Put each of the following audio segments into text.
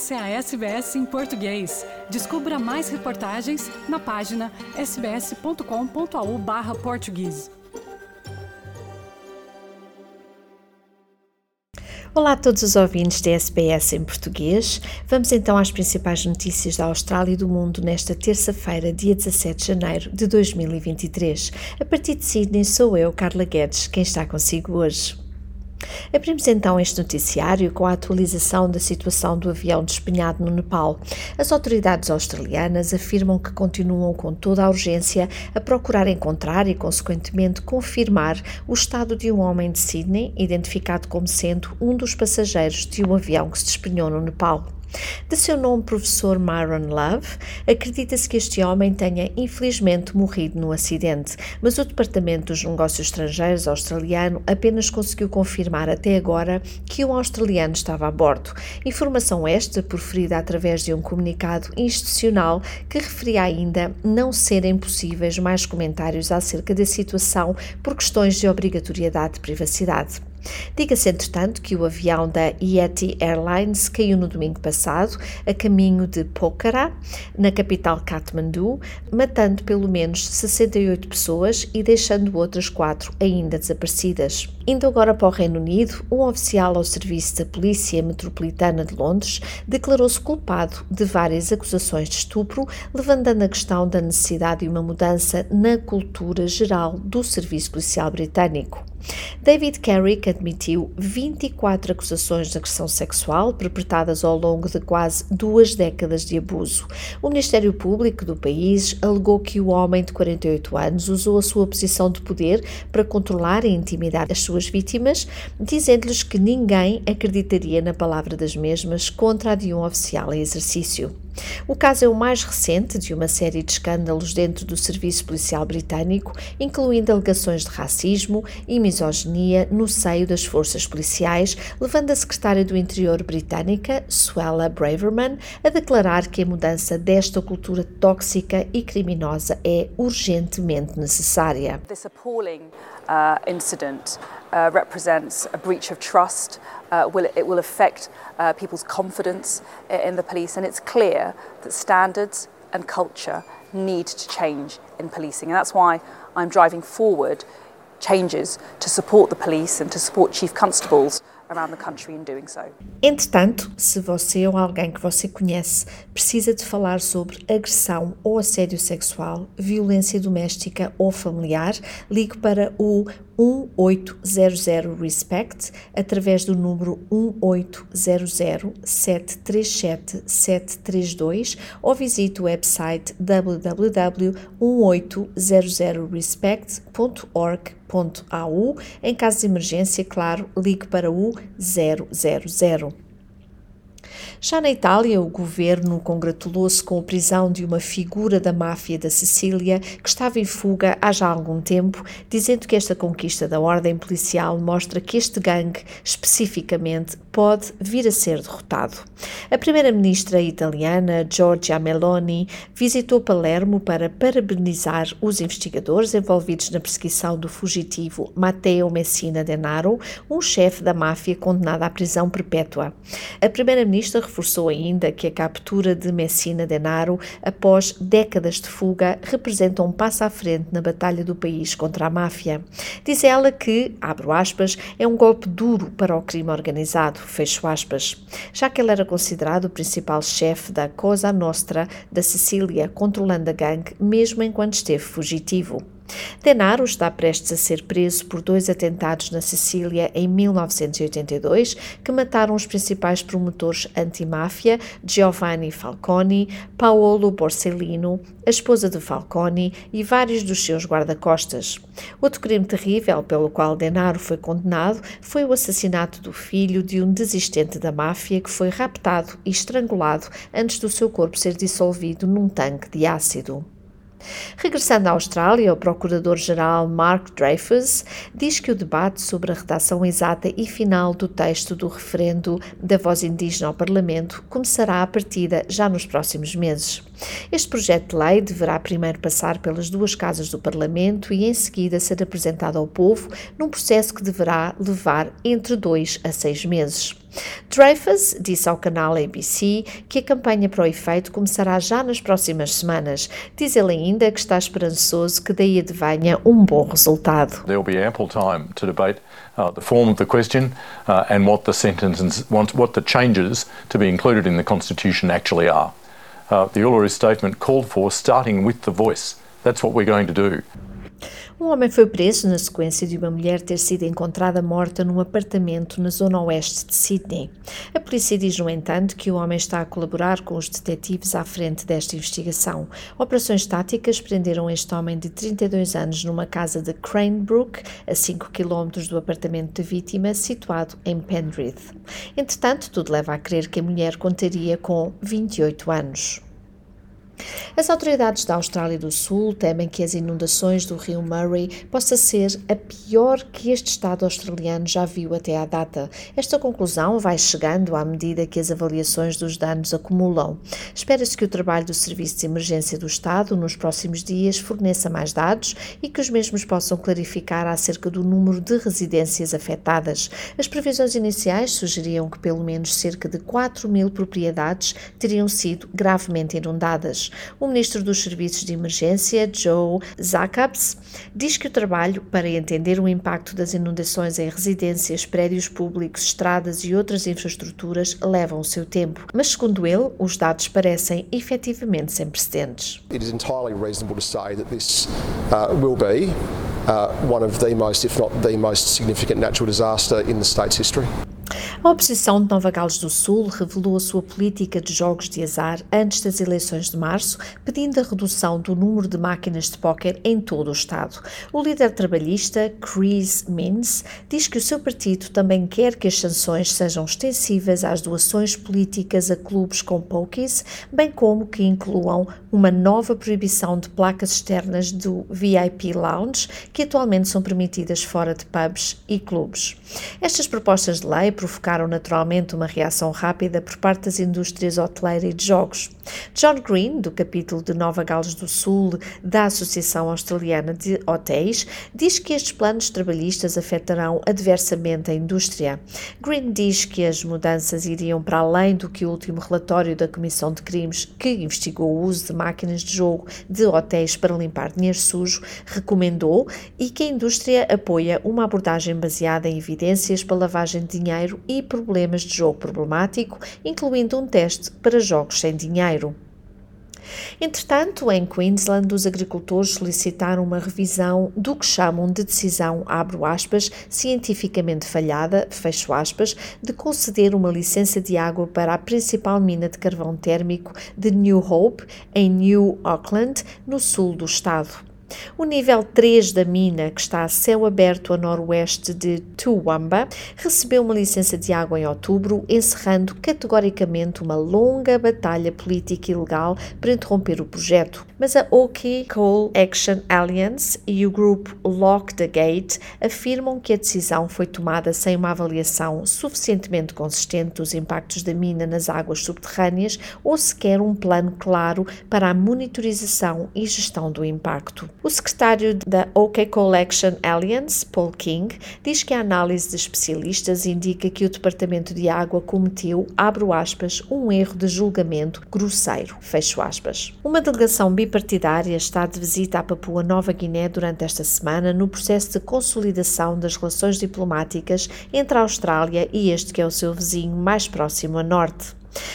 Essa é a SBS em português. Descubra mais reportagens na página sbs.com.au/português. Olá a todos os ouvintes da SBS em português. Vamos então às principais notícias da Austrália e do mundo nesta terça-feira, dia 17 de janeiro de 2023. A partir de Sydney sou eu, Carla Guedes, quem está consigo hoje. Abrimos então este noticiário com a atualização da situação do avião despenhado no Nepal. As autoridades australianas afirmam que continuam com toda a urgência a procurar encontrar e, consequentemente, confirmar o estado de um homem de Sydney, identificado como sendo um dos passageiros de um avião que se despenhou no Nepal. De seu nome professor Myron Love, acredita-se que este homem tenha infelizmente morrido no acidente, mas o Departamento dos Negócios Estrangeiros australiano apenas conseguiu confirmar até agora que um australiano estava a bordo. Informação esta proferida através de um comunicado institucional que referia ainda não serem possíveis mais comentários acerca da situação por questões de obrigatoriedade de privacidade. Diga-se, entretanto, que o avião da Yeti Airlines caiu no domingo passado, a caminho de Pokhara, na capital Kathmandu, matando pelo menos 68 pessoas e deixando outras quatro ainda desaparecidas. Indo agora para o Reino Unido, um oficial ao serviço da Polícia Metropolitana de Londres declarou-se culpado de várias acusações de estupro, levantando a questão da necessidade de uma mudança na cultura geral do serviço policial britânico. David Carrick admitiu 24 acusações de agressão sexual perpetradas ao longo de quase duas décadas de abuso. O Ministério Público do país alegou que o homem de 48 anos usou a sua posição de poder para controlar e intimidar as suas vítimas, dizendo-lhes que ninguém acreditaria na palavra das mesmas contra a de um oficial em exercício. O caso é o mais recente de uma série de escândalos dentro do Serviço Policial Britânico, incluindo alegações de racismo e misoginia no seio das forças policiais, levando a secretária do Interior britânica, Suella Braverman, a declarar que a mudança desta cultura tóxica e criminosa é urgentemente necessária. This appalling uh, incident uh, represents a breach of trust. Uh, will, it will affect uh, people's confidence in the police, and it's clear that standards and culture need to change in policing. And that's why I'm driving forward changes to support the police and to support chief constables around the country in doing so. Entretanto, se você ou alguém que você conhece precisa de falar sobre agressão ou assédio sexual, violência doméstica ou familiar, ligue para o 1800 RESPECT através do número 1800 737 732 ou visite o website www.1800respect.org.au. Em caso de emergência, claro, ligue para o 000. Já na Itália, o governo congratulou-se com a prisão de uma figura da máfia da Sicília que estava em fuga há já algum tempo, dizendo que esta conquista da ordem policial mostra que este gangue, especificamente, pode vir a ser derrotado. A primeira-ministra italiana, Giorgia Meloni, visitou Palermo para parabenizar os investigadores envolvidos na perseguição do fugitivo Matteo Messina Denaro, um chefe da máfia condenado à prisão perpétua. A primeira-ministra reforçou ainda que a captura de Messina Denaro, após décadas de fuga, representa um passo à frente na batalha do país contra a máfia. Diz ela que, abro aspas, é um golpe duro para o crime organizado, fecho aspas, já que ele era considerado o principal chefe da Cosa Nostra da Sicília, controlando a gangue mesmo enquanto esteve fugitivo. Denaro está prestes a ser preso por dois atentados na Sicília em 1982 que mataram os principais promotores anti-máfia Giovanni Falcone, Paolo Borsellino, a esposa de Falcone e vários dos seus guarda-costas. Outro crime terrível pelo qual Denaro foi condenado foi o assassinato do filho de um desistente da máfia que foi raptado e estrangulado antes do seu corpo ser dissolvido num tanque de ácido. Regressando à Austrália, o Procurador-Geral Mark Dreyfus diz que o debate sobre a redação exata e final do texto do referendo da voz indígena ao Parlamento começará a partida já nos próximos meses. Este projeto de lei deverá primeiro passar pelas duas casas do Parlamento e em seguida ser apresentado ao povo num processo que deverá levar entre dois a seis meses. Dreyfus disse ao canal ABC que a campanha para o efeito começará já nas próximas semanas. Diz ele ainda que está esperançoso que daí advenha um bom resultado. There be ample time to debate uh, the form of the question uh, and what the sentences, what the changes to be included in the Constitution actually are. Uh, the Uluru Statement called for starting with the voice. That's what we're going to do. Um homem foi preso na sequência de uma mulher ter sido encontrada morta num apartamento na zona oeste de Sydney. A polícia diz, no entanto, que o homem está a colaborar com os detetives à frente desta investigação. Operações táticas prenderam este homem de 32 anos numa casa de Cranebrook, a 5 km do apartamento da vítima, situado em Penrith. Entretanto, tudo leva a crer que a mulher contaria com 28 anos. As autoridades da Austrália do Sul temem que as inundações do rio Murray possa ser a pior que este Estado australiano já viu até à data. Esta conclusão vai chegando à medida que as avaliações dos danos acumulam. Espera-se que o trabalho do Serviço de Emergência do Estado nos próximos dias forneça mais dados e que os mesmos possam clarificar acerca do número de residências afetadas. As previsões iniciais sugeriam que pelo menos cerca de 4 mil propriedades teriam sido gravemente inundadas. O ministro dos Serviços de Emergência, Joe Jacobs, diz que o trabalho para entender o impacto das inundações em residências, prédios públicos, estradas e outras infraestruturas levam o seu tempo, mas segundo ele, os dados parecem efetivamente sem precedentes. It is entirely reasonable to say that this uh, will be uh, one of the most, if not the most significant natural disaster in the state's history. A oposição de Nova Gales do Sul revelou a sua política de jogos de azar antes das eleições de março, pedindo a redução do número de máquinas de póquer em todo o estado. O líder trabalhista, Chris Minns, diz que o seu partido também quer que as sanções sejam extensivas às doações políticas a clubes com pokies, bem como que incluam uma nova proibição de placas externas do VIP Lounge, que atualmente são permitidas fora de pubs e clubes. Estas propostas de lei provocaram naturalmente uma reação rápida por parte das indústrias hoteleira e de jogos. John Green, do capítulo de Nova Gales do Sul da Associação Australiana de Hotéis, diz que estes planos trabalhistas afetarão adversamente a indústria. Green diz que as mudanças iriam para além do que o último relatório da Comissão de Crimes, que investigou o uso de máquinas de jogo de hotéis para limpar dinheiro sujo, recomendou e que a indústria apoia uma abordagem baseada em evidências para lavagem de dinheiro dinheiro problemas de jogo problemático, incluindo um teste para jogos sem dinheiro. Entretanto, em Queensland, os agricultores solicitaram uma revisão do que chamam de decisão, abro aspas, cientificamente falhada, fecho aspas, de conceder uma licença de água para a principal mina de carvão térmico de New Hope, em New Auckland, no sul do estado. O nível 3 da mina, que está a céu aberto a noroeste de Toowoomba, recebeu uma licença de água em outubro, encerrando categoricamente uma longa batalha política e legal para interromper o projeto. Mas a Oki Coal Action Alliance e o grupo Lock the Gate afirmam que a decisão foi tomada sem uma avaliação suficientemente consistente dos impactos da mina nas águas subterrâneas ou sequer um plano claro para a monitorização e gestão do impacto. O secretário da OK Collection Alliance, Paul King, diz que a análise de especialistas indica que o Departamento de Água cometeu, abro aspas, um erro de julgamento grosseiro, fecho aspas. Uma delegação bipartidária está de visita à Papua Nova Guiné durante esta semana no processo de consolidação das relações diplomáticas entre a Austrália e este que é o seu vizinho mais próximo a norte.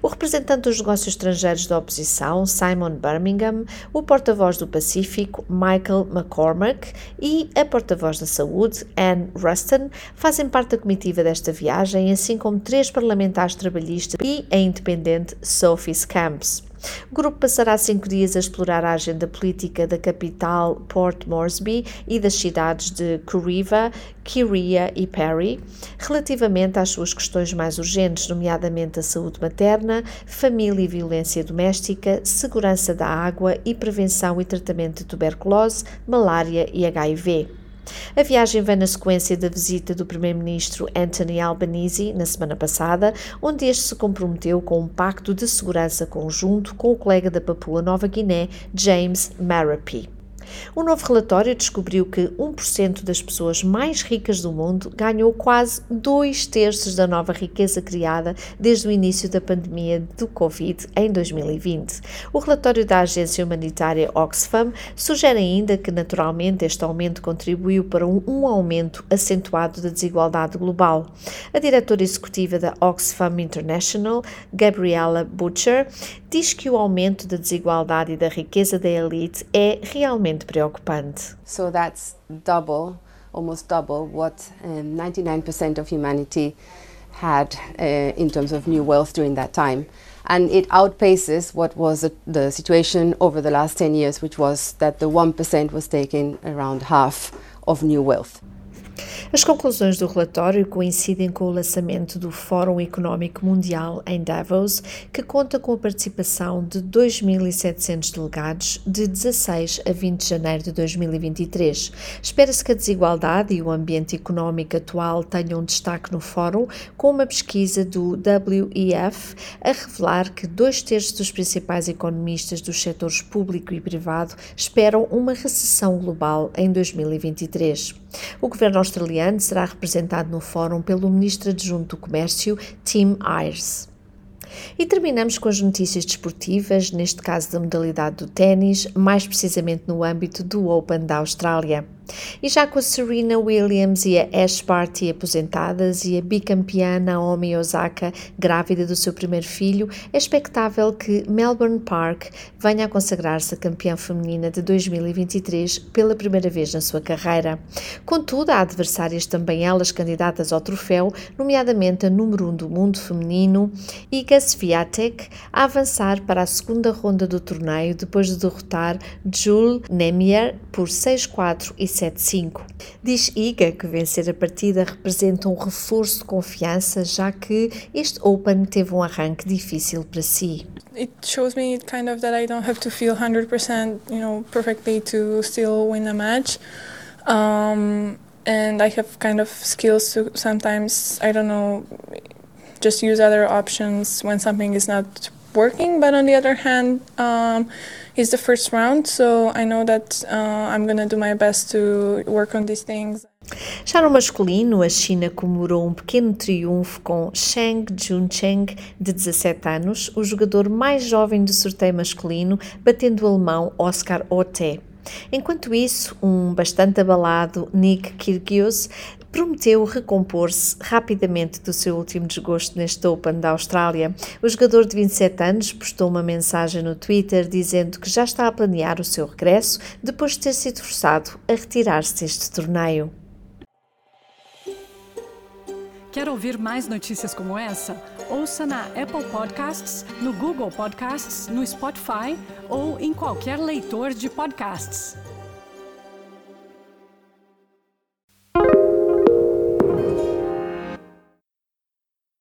O representante dos negócios estrangeiros da oposição, Simon Birmingham, o porta-voz do Pacífico, Michael McCormack, e a porta-voz da Saúde, Anne Ruston, fazem parte da comitiva desta viagem, assim como três parlamentares trabalhistas e a independente Sophie Scamps. O grupo passará cinco dias a explorar a agenda política da capital Port Moresby e das cidades de Kuriva, Kiria e Perry, relativamente às suas questões mais urgentes, nomeadamente a saúde materna, família e violência doméstica, segurança da água e prevenção e tratamento de tuberculose, malária e HIV. A viagem vem na sequência da visita do primeiro-ministro Anthony Albanese na semana passada, onde este se comprometeu com um pacto de segurança conjunto com o colega da Papua Nova Guiné, James Marape. Um novo relatório descobriu que 1% das pessoas mais ricas do mundo ganhou quase dois terços da nova riqueza criada desde o início da pandemia do Covid em 2020. O relatório da agência humanitária Oxfam sugere ainda que, naturalmente, este aumento contribuiu para um, um aumento acentuado da desigualdade global. A diretora executiva da Oxfam International, Gabriella Butcher, diz que o aumento da desigualdade e da riqueza da elite é realmente preocupante. So that's double, almost double what um, 99% of humanity had uh, in terms of new wealth during that time. And it outpaces what was the situation over the last 10 years, which was that the 1% was taking around half of new wealth. As conclusões do relatório coincidem com o lançamento do Fórum Económico Mundial em Davos, que conta com a participação de 2.700 delegados de 16 a 20 de janeiro de 2023. Espera-se que a desigualdade e o ambiente económico atual tenham destaque no fórum, com uma pesquisa do WEF a revelar que dois terços dos principais economistas dos setores público e privado esperam uma recessão global em 2023. O governo australiano será representado no fórum pelo ministro adjunto do Comércio, Tim Ayres. E terminamos com as notícias desportivas, neste caso da modalidade do ténis, mais precisamente no âmbito do Open da Austrália. E já com a Serena Williams e a Ash Barty aposentadas e a bicampeã Naomi Osaka grávida do seu primeiro filho, é expectável que Melbourne Park venha a consagrar-se campeã feminina de 2023 pela primeira vez na sua carreira. Contudo, há adversárias também elas candidatas ao troféu, nomeadamente a número 1 um do mundo feminino, Iga Swiatek, a avançar para a segunda ronda do torneio depois de derrotar Jules Nemier por 6-4 e 7-5. Diz Iga que vencer a partida representa um reforço de confiança, já que este Open teve um arranque difícil para si. It shows me kind of that I don't have to feel 100%, you know, perfectly to still win a match. Um, and I have kind of skills to sometimes, I don't know, just use other options when something is not working. But on the other hand, um, it's the first round, so I know that uh, I'm gonna do my best to work on these things. Já no masculino, a China comemorou um pequeno triunfo com Sheng Juncheng, de 17 anos, o jogador mais jovem do sorteio masculino, batendo o alemão Oscar Ote. Enquanto isso, um bastante abalado Nick Kyrgios prometeu recompor-se rapidamente do seu último desgosto neste Open da Austrália. O jogador de 27 anos postou uma mensagem no Twitter dizendo que já está a planear o seu regresso depois de ter sido forçado a retirar-se deste torneio. Quer ouvir mais notícias como essa? Ouça na Apple Podcasts, no Google Podcasts, no Spotify ou em qualquer leitor de podcasts.